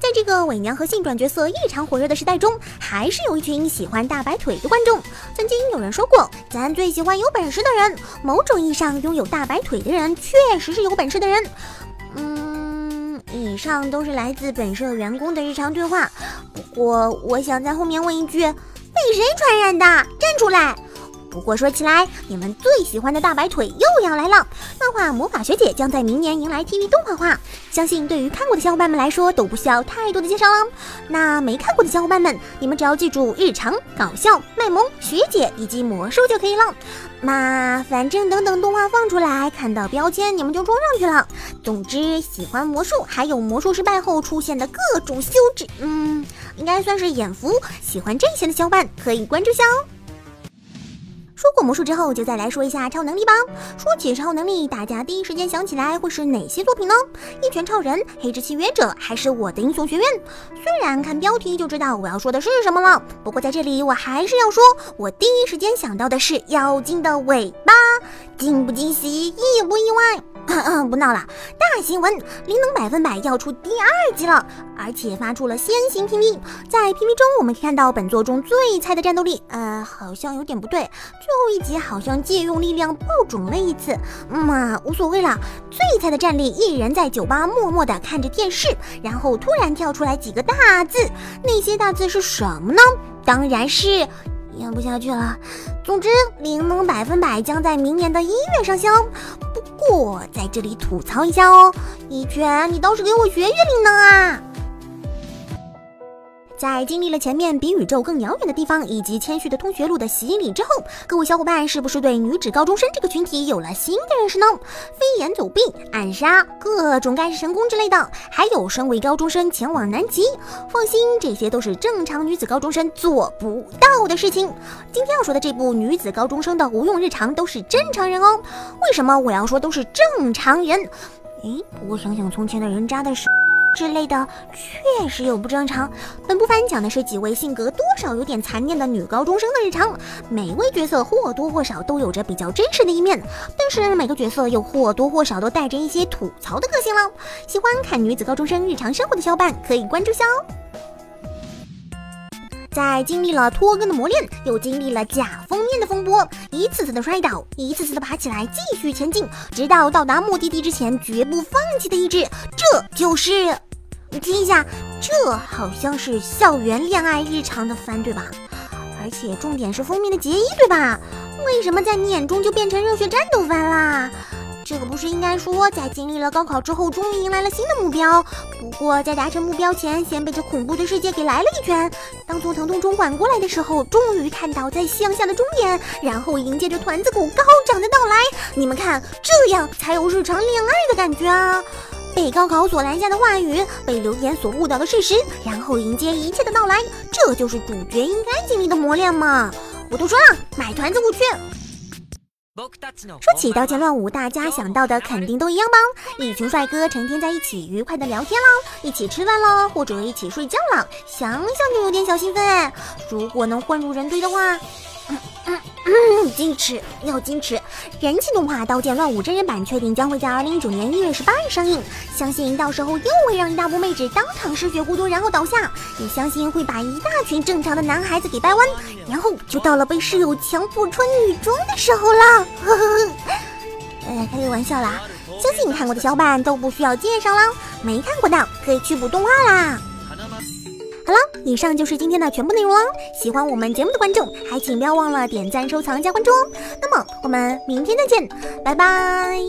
在这个伪娘和性转角色异常火热的时代中，还是有一群喜欢大白腿的观众。曾经有人说过，咱最喜欢有本事的人。某种意义上，拥有大白腿的人确实是有本事的人。嗯，以上都是来自本社员工的日常对话。不过，我想在后面问一句：被谁传染的？站出来！不过说起来，你们最喜欢的大白腿又要来了。漫画《魔法学姐》将在明年迎来 TV 动画化，相信对于看过的小伙伴们来说都不需要太多的介绍了。那没看过的小伙伴们，你们只要记住日常、搞笑、卖萌、学姐以及魔术就可以了。那反正等等动画放出来，看到标签你们就装上去了。总之，喜欢魔术，还有魔术失败后出现的各种羞耻，嗯，应该算是眼福。喜欢这些的小伙伴可以关注下哦。说过魔术之后，就再来说一下超能力吧。说起超能力，大家第一时间想起来会是哪些作品呢？一拳超人、黑之契约者，还是我的英雄学院？虽然看标题就知道我要说的是什么了，不过在这里我还是要说，我第一时间想到的是妖精的尾巴，惊不惊喜，意不意外？不闹了，大新闻！灵能百分百要出第二季了，而且发出了先行 PV。在 PV 中，我们看到本作中最菜的战斗力，呃，好像有点不对。最后一集好像借用力量爆种了一次，嘛，无所谓了。最菜的战力，一人在酒吧默默地看着电视，然后突然跳出来几个大字，那些大字是什么呢？当然是。演不下去了。总之，灵能百分百将在明年的一月上线哦。我，在这里吐槽一下哦，一拳，你倒是给我学学灵能啊！在经历了前面比宇宙更遥远的地方以及谦虚的通学录的洗礼之后，各位小伙伴是不是对女子高中生这个群体有了新的认识呢？飞檐走壁、暗杀、各种盖世神功之类的，还有身为高中生前往南极，放心，这些都是正常女子高中生做不到的事情。今天要说的这部女子高中生的无用日常都是正常人哦。为什么我要说都是正常人？诶，不过想想从前的人渣的事。之类的确实有不正常。本部番讲的是几位性格多少有点残念的女高中生的日常，每位角色或多或少都有着比较真实的一面，但是每个角色又或多或少都带着一些吐槽的个性了。喜欢看女子高中生日常生活的小伙伴可以关注下哦。在经历了拖更的磨练，又经历了假封面的风波，一次次的摔倒，一次次的爬起来，继续前进，直到到达目的地之前绝不放弃的意志，这就是。你听一下，这好像是校园恋爱日常的番对吧？而且重点是封面的结衣对吧？为什么在你眼中就变成热血战斗番啦？这个不是应该说在经历了高考之后，终于迎来了新的目标？不过在达成目标前，先被这恐怖的世界给来了一拳。当从疼痛中缓过来的时候，终于看到在夕阳下的终点，然后迎接着团子狗高涨的到来。你们看，这样才有日常恋爱的感觉啊！被高考所拦下的话语，被留言所误导的事实，然后迎接一切的到来，这就是主角应该经历的磨练嘛！我都说了，买团子我去。说起刀剑乱舞，大家想到的肯定都一样吧？一群帅哥成天在一起愉快的聊天啦，一起吃饭啦，或者一起睡觉啦，想想就有点小兴奋。如果能混入人堆的话。嗯，矜持要矜持。人气动画《刀剑乱舞》真人版确定将会在二零一九年一月十八日上映，相信到时候又会让一大波妹纸当场失血过多，然后倒下。也相信会把一大群正常的男孩子给掰弯，然后就到了被室友强迫穿女装的时候了。呵呵呵，呃，开个玩笑啦。相信你看过的小伙伴都不需要介绍了，没看过的可以去补动画啦。好了，以上就是今天的全部内容了。喜欢我们节目的观众，还请不要忘了点赞、收藏、加关注哦。那么我们明天再见，拜拜。